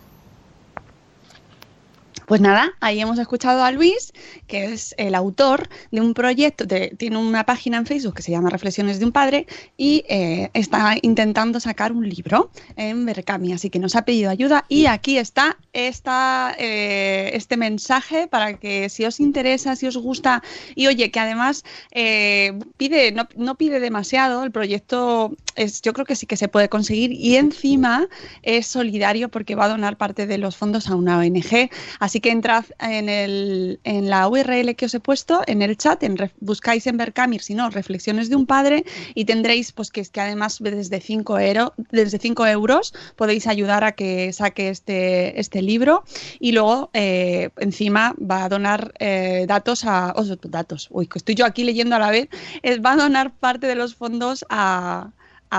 Pues nada, ahí hemos escuchado a Luis, que es el autor de un proyecto, tiene una página en Facebook que se llama Reflexiones de un Padre y eh, está intentando sacar un libro en Berkami, así que nos ha pedido ayuda y aquí está eh, este mensaje para que si os interesa, si os gusta y oye, que además eh, pide, no, pide demasiado, el proyecto es, yo creo que sí que se puede conseguir y encima es solidario porque va a donar parte de los fondos a una ONG. Que entrad en, el, en la URL que os he puesto, en el chat, en, buscáis en Berkamir, si no, Reflexiones de un Padre, y tendréis, pues que es que además desde 5 desde cinco euros podéis ayudar a que saque este, este libro. Y luego, eh, encima, va a donar eh, datos a. o sea, datos, uy, que estoy yo aquí leyendo a la vez, eh, va a donar parte de los fondos a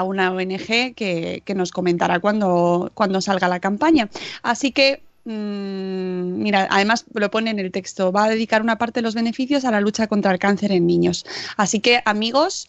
una ONG que, nos comentará cuando salga la campaña. Así que, mm, mira, además lo pone en el texto, va a dedicar una parte de los beneficios a la lucha contra el cáncer en niños. Así que, amigos,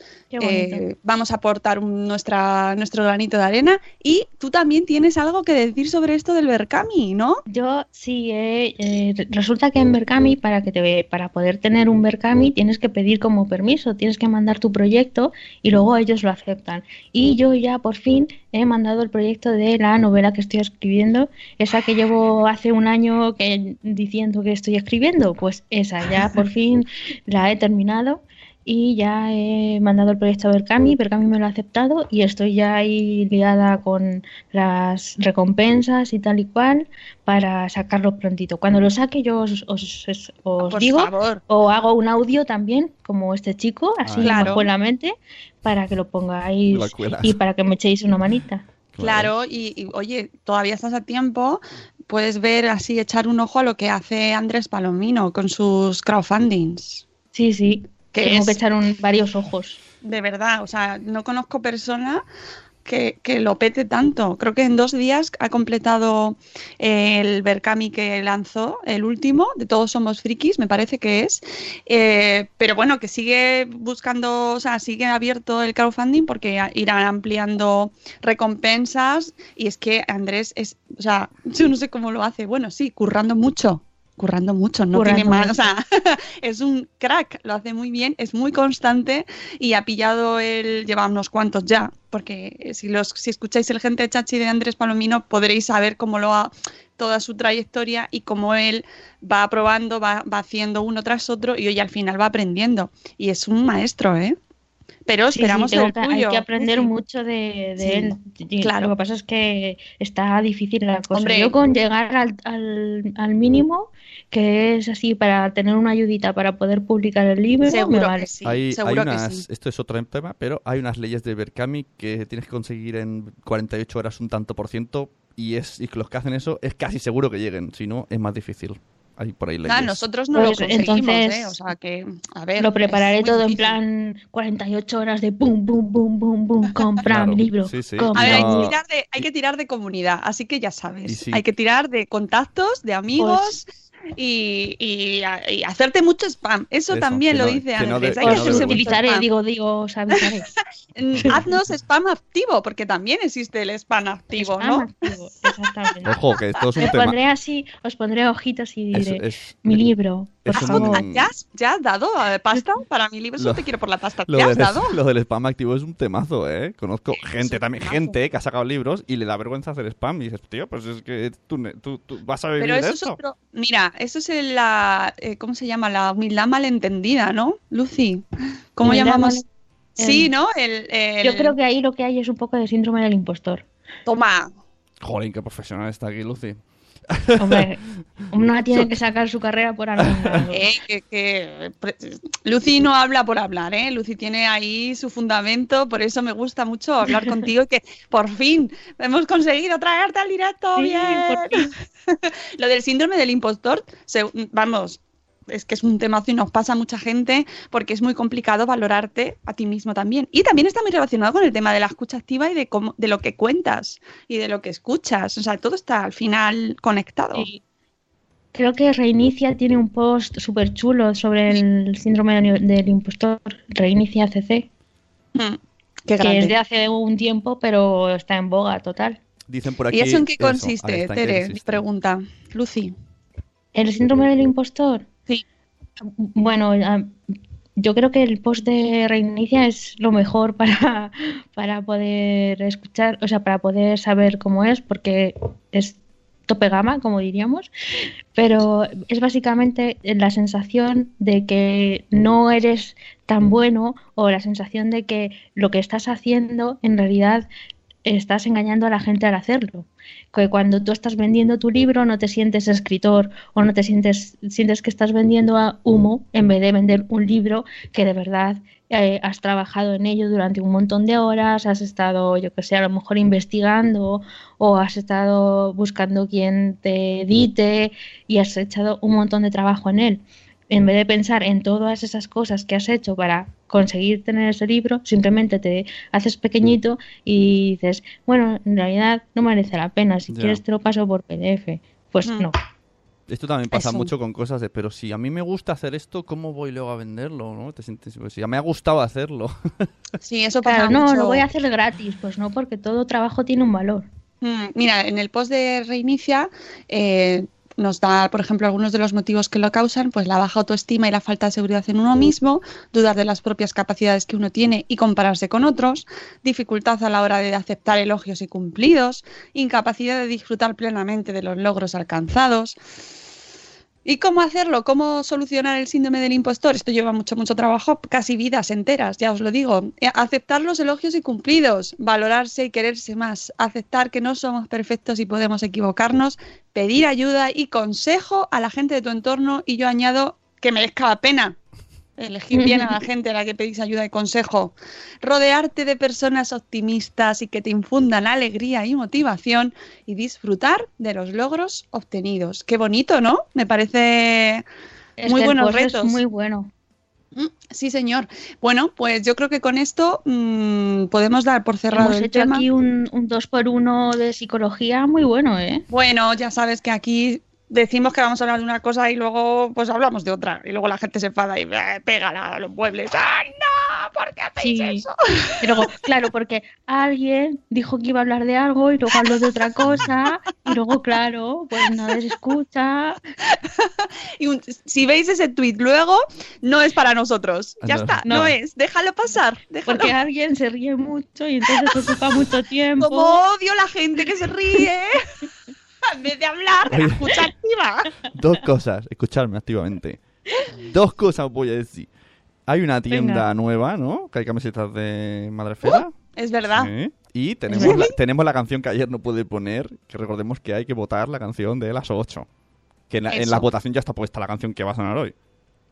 eh, vamos a aportar un- nuestra, nuestro granito de arena y tú también tienes algo que decir sobre esto del Berkami, ¿no? Yo sí, eh, eh, re- resulta que en Berkami, para que te, para poder tener un Berkami, tienes que pedir como permiso, tienes que mandar tu proyecto y luego ellos lo aceptan. Y yo ya por fin he mandado el proyecto de la novela que estoy escribiendo, esa que llevo hace un año que, diciendo que estoy escribiendo, pues esa ya [laughs] por fin la he terminado. Y ya he mandado el proyecto a Berkami, Berkami me lo ha aceptado y estoy ya ahí liada con las recompensas y tal y cual para sacarlo prontito. Cuando lo saque yo os, os- os- digo favor. o hago un audio también como este chico, así Claro. bajo la mente, para que lo pongáis y para que me echéis una manita. Claro, y, y, oye, todavía estás a tiempo, puedes ver así, echar un ojo a lo que hace Andrés Palomino con sus crowdfundings. Sí, sí, Que tengo es- que echar un, varios ojos. De verdad, o sea, no conozco persona que, lo pete tanto. Creo que en dos días ha completado el Berkami que lanzó, el último, de Todos Somos Frikis, me parece que es. Eh, pero bueno, que sigue buscando, o sea, sigue abierto el crowdfunding porque irán ampliando recompensas. Y es que Andrés es, o sea, [laughs] yo no sé cómo lo hace. Bueno, sí, currando mucho. Currando mucho, no Currando tiene o sea, [laughs] es un crack, lo hace muy bien, es muy constante y ha pillado el, lleva unos cuantos ya, porque si los, si escucháis el gente chachi de Andrés Palomino podréis saber cómo lo ha toda su trayectoria y cómo él va probando, va, va haciendo uno tras otro y hoy al final va aprendiendo. Y es un maestro, ¿eh? Pero Sí, sí, esperamos el que- tuyo. Hay que aprender mucho de, de Sí, él. Y claro. Lo que pasa es que está difícil la cosa. Hombre. Yo con llegar al, al, al mínimo, que es así para tener una ayudita para poder publicar el libro, me Seguro vale. que sí, hay, hay seguro que unas, sí. esto es otro tema, pero hay unas leyes de Berkami que tienes que conseguir en 48 horas un tanto por ciento y es y los que hacen eso es casi seguro que lleguen, si no es más difícil. Hay por ahí leyes. Nada, nosotros no Pues lo conseguimos, entonces, ¿eh? O sea que, a ver. Lo prepararé todo en difícil. plan 48 horas de pum, pum, pum, pum, pum, [laughs] compra Claro, mi libro. sí, sí. compra A ver, hay que, tirar de, hay que tirar de comunidad, así que ya sabes. Sí. Hay que tirar de contactos, de amigos Pues y, y a- y hacerte mucho spam. Eso, Eso, también que lo no- dice que no Andrés. de- hay que no spam. digo, digo, os avisaré. [laughs] Mm, Haznos spam activo, porque también existe el spam activo, Spam ¿no? activo, exactamente. Ojo, que esto es un Me tema. pondré así, os pondré ojitos y diré, es- mi libro, por es un- favor. ¿Ya has, ya has dado eh, pasta para mi libro? Eso Lo- te quiero por la pasta. Lo ¿Ya has del, dado? [laughs] lo del spam activo es un temazo, ¿eh? Conozco gente también, temazo. gente que ha sacado libros y le da vergüenza hacer spam. Y dices, tío, pues es que tú, ne- tú- tú vas a vivir Pero de eso es otro. Mira, eso es la. eh, ¿Cómo se llama? La humildad malentendida, ¿no, Lucy? ¿Cómo Humildad llamamos? mal- Sí, ¿no? El, el- Yo creo que ahí lo que hay es un poco de síndrome del impostor. Toma. Joder, qué profesional está aquí, Lucy. Hombre, uno [laughs] tiene que sacar su carrera por algún [laughs] lado. Eh, que, que- pre- Lucy no habla por hablar, ¿eh? Lucy tiene ahí su fundamento, por eso me gusta mucho hablar [laughs] contigo y que por fin hemos conseguido traerte al directo. Sí, bien. por fin. Lo del síndrome del impostor, se- vamos, es que es un tema que nos pasa a mucha gente porque es muy complicado valorarte a ti mismo también. Y también está muy relacionado con el tema de la escucha activa y de, cómo, de lo que cuentas y de lo que escuchas. O sea, todo está al final conectado. Sí. Creo que Reinicia tiene un post súper chulo sobre el síndrome del impostor, Reinicia CC, Mm, qué que es de hace un tiempo, pero está en boga total. Dicen por aquí. ¿Y eso en qué eso, consiste, está, ¿en qué Tere? Pregunta. Lucy. ¿El síndrome del impostor? Bueno, ah, yo creo que el post de Reinicia es lo mejor [laughs] para, para poder escuchar, o sea, para poder saber cómo es, porque es tope gama, como diríamos, pero es básicamente la sensación de que no eres tan bueno o la sensación de que lo que estás haciendo en realidad estás engañando a la gente al hacerlo. Que cuando tú estás vendiendo tu libro no te sientes escritor o no te sientes, sientes que estás vendiendo a humo en vez de vender un libro que de verdad eh, has trabajado en ello durante un montón de horas, has estado, yo que sé, a lo mejor investigando o has estado buscando quien te edite y has echado un montón de trabajo en él. En vez de pensar en todas esas cosas que has hecho para conseguir tener ese libro, simplemente te haces pequeñito y dices, bueno, en realidad no merece la pena, si Ya. quieres te lo paso por PDF. Pues Mm. no. Esto también pasa Eso. mucho con cosas de, pero si a mí me gusta hacer esto, ¿cómo voy luego a venderlo? ¿no? Te sientes, pues, si ya me ha gustado hacerlo. [laughs] Sí, eso pasa Claro, no, mucho. lo voy a hacer gratis, pues no, porque todo trabajo tiene un valor. Mm, Mira, en el post de Reinicia eh, nos da, por ejemplo, algunos de los motivos que lo causan, pues la baja autoestima y la falta de seguridad en uno mismo, dudar de las propias capacidades que uno tiene y compararse con otros, dificultad a la hora de aceptar elogios y cumplidos, incapacidad de disfrutar plenamente de los logros alcanzados. ¿Y cómo hacerlo? ¿Cómo solucionar el síndrome del impostor? Esto lleva mucho, mucho trabajo, casi vidas enteras, ya os lo digo. Eh, Aceptar los elogios y cumplidos, valorarse y quererse más, aceptar que no somos perfectos y podemos equivocarnos, pedir ayuda y consejo a la gente de tu entorno y yo añado que merezca la pena. Elegir bien a la gente a la que pedís ayuda y consejo. Rodearte de personas optimistas y que te infundan alegría y motivación y disfrutar de los logros obtenidos. Qué bonito, ¿no? Me parece Es muy buenos es retos. muy bueno. Mm, Sí, señor. Bueno, pues yo creo que con esto mm, podemos dar por cerrado Hemos el hecho tema. aquí un, un 2 por 1 de psicología muy bueno, ¿eh? Bueno, ya sabes que aquí decimos que vamos a hablar de una cosa y luego pues hablamos de otra. Y luego la gente se enfada y eh, pega a los muebles. ¡Ay, no! ¿Por qué hacéis Sí. eso? Y luego, claro, porque alguien dijo que iba a hablar de algo y luego habló de otra cosa y luego, claro, pues nadie se escucha. [laughs] Y un- si veis ese tweet luego, no es para nosotros. Ya No. está, no, No. es. Déjalo pasar. Déjalo. Porque alguien se ríe mucho y entonces ocupa mucho tiempo. Como odio la gente que se ríe [laughs] en vez de hablar la escucha activa. [laughs] Dos cosas, escucharme activamente. Dos cosas voy a decir. Hay una tienda Venga. nueva, ¿no? Que hay camisetas de Madrefera. Es verdad. Sí. Y tenemos la, tenemos la canción que ayer no pude poner, que recordemos que hay que votar la canción de las 8. Que en la, en Eso. la votación ya está puesta la canción que va a sonar hoy.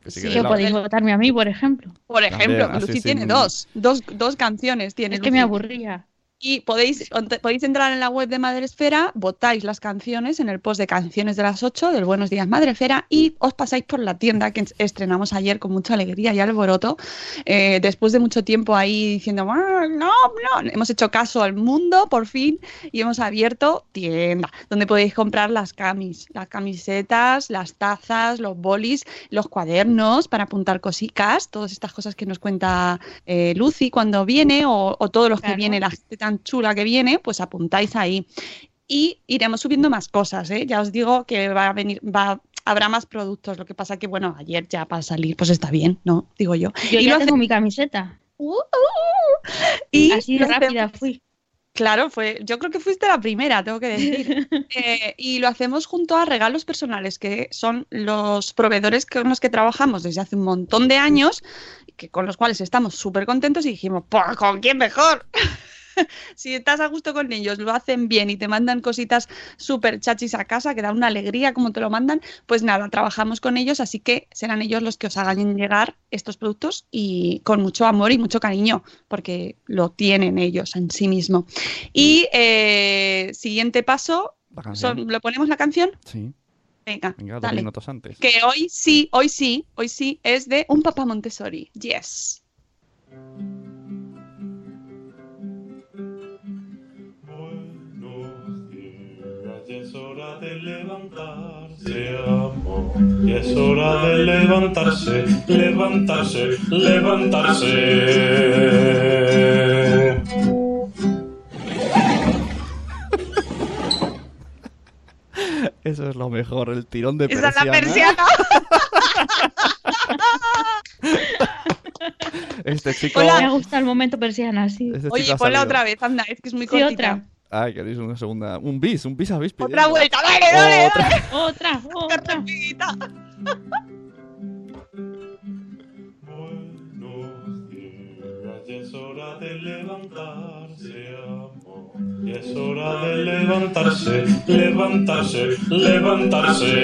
Que si Sí, la- podéis votarme a mí, por ejemplo. Por ejemplo, También, Lucy tiene dos, dos, dos canciones. Tiene Es que me aburría. Y podéis, podéis entrar en la web de Madresfera, votáis las canciones en el post de canciones de las 8 del Buenos Días Madresfera y os pasáis por la tienda que estrenamos ayer con mucha alegría y alboroto. Eh, después de mucho tiempo ahí diciendo, "Ah, no, no, hemos hecho caso al mundo por fin y hemos abierto tienda donde podéis comprar las camis, las camisetas, las tazas, los bolis, los cuadernos para apuntar cositas, todas estas cosas que nos cuenta eh, Lucy cuando viene o, o todos los que viene, la gente tan chula que viene, pues apuntáis ahí. Y iremos subiendo más cosas, ¿eh? Ya os digo que va a venir, va, habrá más productos. Lo que pasa que, bueno, ayer ya para salir, pues está bien, ¿no? Digo yo. Yo y ya lo tengo hace- mi camiseta. Uh, uh, uh. y Así de rápida fui. Claro, fue, yo creo que fuiste la primera, tengo que decir. [laughs] Eh, y lo hacemos junto a regalos personales, que son los proveedores con los que trabajamos desde hace un montón de años, que con los cuales estamos súper contentos y dijimos, pues ¿con quién mejor? [laughs] si estás a gusto con ellos, lo hacen bien y te mandan cositas súper chachis a casa, que dan una alegría como te lo mandan, pues nada, trabajamos con ellos, así que serán ellos los que os hagan llegar estos productos y con mucho amor y mucho cariño, porque lo tienen ellos en sí mismo. Y eh, siguiente paso, son- ¿lo ponemos la canción? Sí, Venga, venga, dos dale. minutos antes. Que hoy sí, hoy sí, hoy sí es de un papá Montessori. Yes. Ya es hora de levantarse, amor. Ya es hora de levantarse, levantarse, levantarse. Eso es lo mejor, el tirón de Esa es persiana. la persiana. Este chico... Me gusta el momento persiana, sí. Este Oye, ponla otra vez, anda, es que es muy Sí, cortita. otra. Ay, queréis una segunda... Un bis, un bis habéis pedido. Otra vuelta, dale, dale, Otra. dale. Otra, otra. Rapidita. Ya es hora de levantarse, amor. Ya es hora de levantarse, levantarse, levantarse.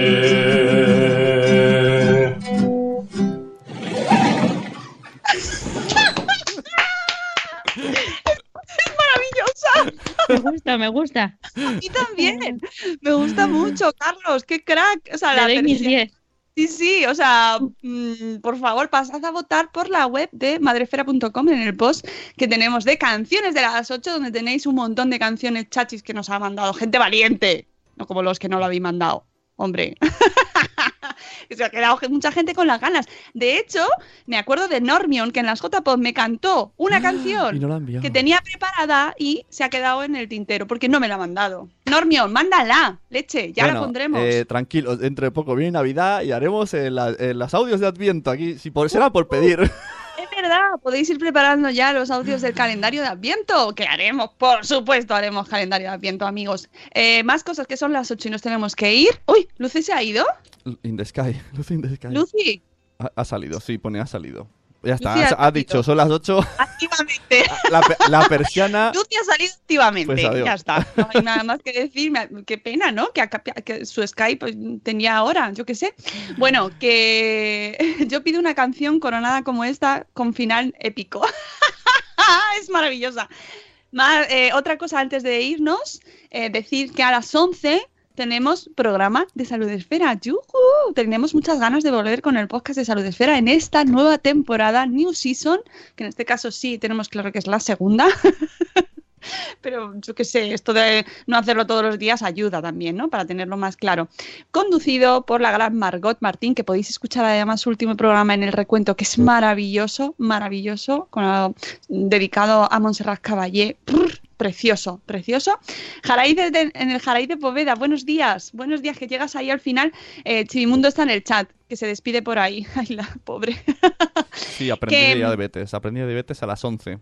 Gusta, me gusta. A mí también. Me gusta [laughs] mucho, Carlos. Qué crack. O sea, la doy mis persiana- 10. Sí, sí, o sea, mm, por favor, pasad a votar por la web de madrefera.com en el post que tenemos de canciones de las 8, donde tenéis un montón de canciones chachis que nos ha mandado gente valiente, no como los que no lo habéis mandado. Hombre, [laughs] [laughs] se ha quedado mucha gente con las ganas. De hecho, me acuerdo de Normion, que en las JPod me cantó una canción no ha enviado. que tenía preparada y se ha quedado en el tintero, porque no me la ha mandado. Normion, mándala, leche, ya la pondremos. eh, tranquilos, dentro de poco viene Navidad y haremos eh, la- eh, las audios de Adviento aquí. Si por, será por pedir. Verdad, podéis ir preparando ya los audios del calendario de Adviento, que haremos, por supuesto, haremos calendario de Adviento, amigos. Eh, más cosas que son las 8 y nos tenemos que ir. Uy, Lucy se ha ido. In the sky, [laughs] Lucy in the sky. Lucy, Ha, ha salido, sí, pone ha salido. Ya está, Lucy ha ha, ha salido. dicho, son las 8. activamente. [laughs] La, pe- la persiana. [laughs] Lucy ha salido activamente. Pues ya está. No hay nada más que decir. Qué pena, ¿no? Que, su Skype tenía ahora, yo qué sé. Bueno, que [laughs] yo pido una canción coronada como esta con final épico. es maravillosa. Ma- eh, otra cosa antes de irnos, eh, decir que a las 11 tenemos programa de Salud Esfera. ¡Yujú! Tenemos muchas ganas de volver con el podcast de Salud Esfera en esta nueva temporada, New Season, que en este caso sí tenemos claro que es la segunda. [laughs] Pero yo qué sé, esto de no hacerlo todos los días ayuda también, ¿no? Para tenerlo más claro. Conducido por la gran Margot Martín, que podéis escuchar además su último programa en el recuento, que es maravilloso, maravilloso, con, ah, dedicado a Montserrat Caballé. Prr, Precioso, precioso. Jaraí de- en el Jaraí de Poveda, buenos días, buenos días, que llegas ahí al final. Eh, Chivimundo está en el chat, que se despide por ahí. [laughs] Ay, la pobre. Sí, aprendí Que- de diabetes. Aprendí de diabetes a las 11.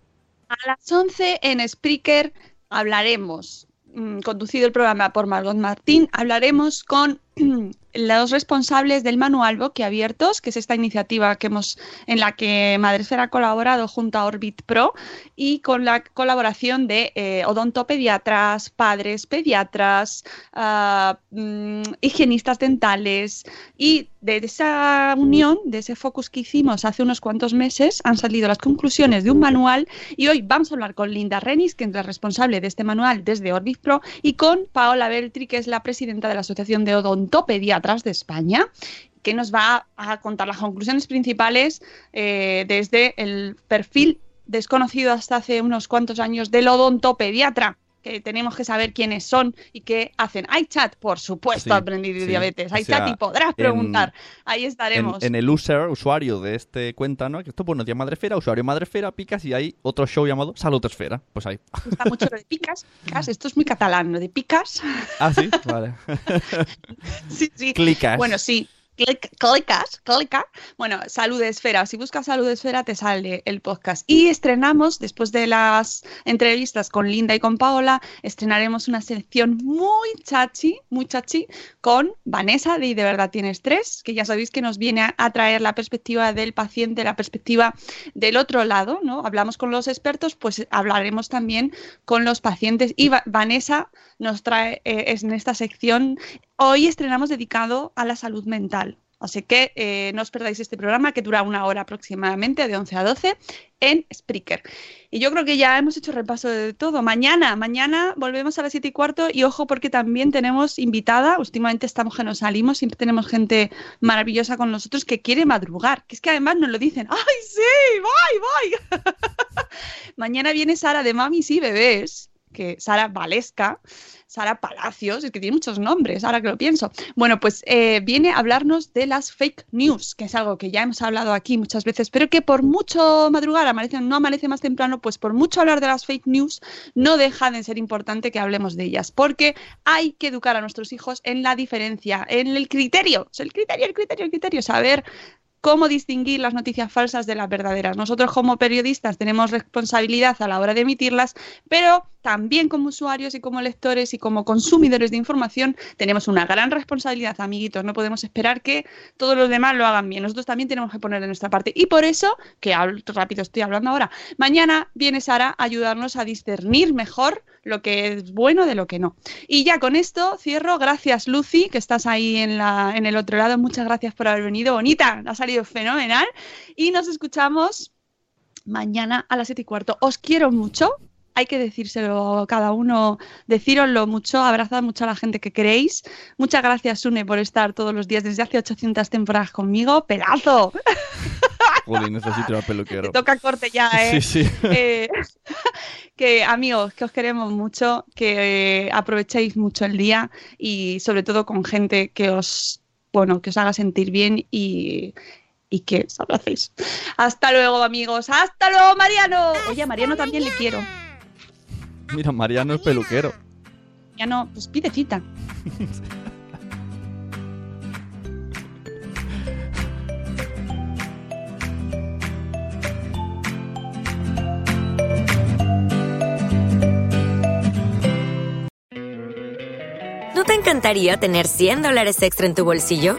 A las 11 en Spreaker hablaremos, mm, conducido el programa por Margot Martín, hablaremos con [clears throat] los responsables del manual Boquiabiertos, que es esta iniciativa en la que Madresfera ha colaborado junto a Orbit Pro y con la colaboración de eh, odontopediatras, padres, pediatras, ah, mm, higienistas dentales y de esa unión, de ese focus que hicimos hace unos cuantos meses, han salido las conclusiones de un manual y hoy vamos a hablar con Linda Renis, que es la responsable de este manual desde Orbit Pro, y con Paola Beltri, que es la presidenta de la Asociación de Odontopediatras de España que nos va a contar las conclusiones principales eh, desde el perfil desconocido hasta hace unos cuantos años del odontopediatra, que tenemos que saber quiénes son y qué hacen. Hay chat, por supuesto, Sí, aprendí de sí. diabetes. Hay O sea, chat y podrás en- preguntar. Ahí estaremos. en el user, usuario de este cuenta, ¿no? Que esto, bueno, tiene Madrefera, usuario Madrefera, picas y hay otro show llamado Salud Esfera. Pues ahí. Gusta mucho lo de picas, picas. Esto es muy catalán, lo de picas. Ah, sí, vale. [laughs] Sí, sí. Clicas. Bueno, sí. Clic- Clicas, clica. Bueno, Salud Esfera. Si buscas Salud Esfera te sale el podcast. Y estrenamos, después de las entrevistas con Linda y con Paola, estrenaremos una sección muy chachi, muy chachi, con Vanessa de Y de verdad tienes tres, que ya sabéis que nos viene a- traer la perspectiva del paciente, la perspectiva del otro lado, ¿no? Hablamos con los expertos, pues hablaremos también con los pacientes. Y Va- Vanessa nos trae eh, en esta sección. Hoy estrenamos dedicado a la salud mental. Así que eh, no os perdáis este programa que dura una hora aproximadamente, de 11 a 12, en Spreaker. Y yo creo que ya hemos hecho repaso de todo. Mañana, mañana volvemos a las 7 y cuarto y ojo porque también tenemos invitada, últimamente estamos que nos salimos, siempre tenemos gente maravillosa con nosotros que quiere madrugar, que es que además nos lo dicen, ¡ay sí! ¡Voy, voy! [laughs] mañana viene Sara de Mamis y Bebés que Sara Valesca, Sara Palacios, es que tiene muchos nombres, ahora que lo pienso. Bueno, pues eh, viene a hablarnos de las fake news, que es algo que ya hemos hablado aquí muchas veces, pero que por mucho madrugar, amanece, no amanece más temprano, pues por mucho hablar de las fake news, no deja de ser importante que hablemos de ellas, porque hay que educar a nuestros hijos en la diferencia, en el criterio, el criterio, el criterio, el criterio, saber cómo distinguir las noticias falsas de las verdaderas. Nosotros como periodistas tenemos responsabilidad a la hora de emitirlas, pero también como usuarios y como lectores y como consumidores de información tenemos una gran responsabilidad, amiguitos. No podemos esperar que todos los demás lo hagan bien. Nosotros también tenemos que poner de nuestra parte. Y por eso, que rápido estoy hablando ahora, mañana viene Sara a ayudarnos a discernir mejor lo que es bueno de lo que no. Y ya con esto cierro. Gracias, Lucy, que estás ahí en, la, en el otro lado. Muchas gracias por haber venido. Bonita, ha salido fenomenal. Y nos escuchamos mañana a las 7 y cuarto. Os quiero mucho. Hay que decírselo cada uno, decíroslo mucho, abrazad mucho a la gente que queréis. Muchas gracias, Sune, por estar todos los días desde hace 800 temporadas conmigo. ¡Pelazo! [laughs] Jolín, necesito peluquero. Te toca corte ya, ¿eh? Sí, sí. [laughs] Eh, [laughs] que amigos, que os queremos mucho, que eh, aprovechéis mucho el día y sobre todo con gente que os, bueno, que os haga sentir bien y, y que os abracéis. Hasta luego, amigos. Hasta luego, Mariano. Oye, a Mariano también le quiero. [laughs] Mira, Mariano es peluquero. Mariano, pues pide cita. ¿No te encantaría tener 100 dólares extra en tu bolsillo?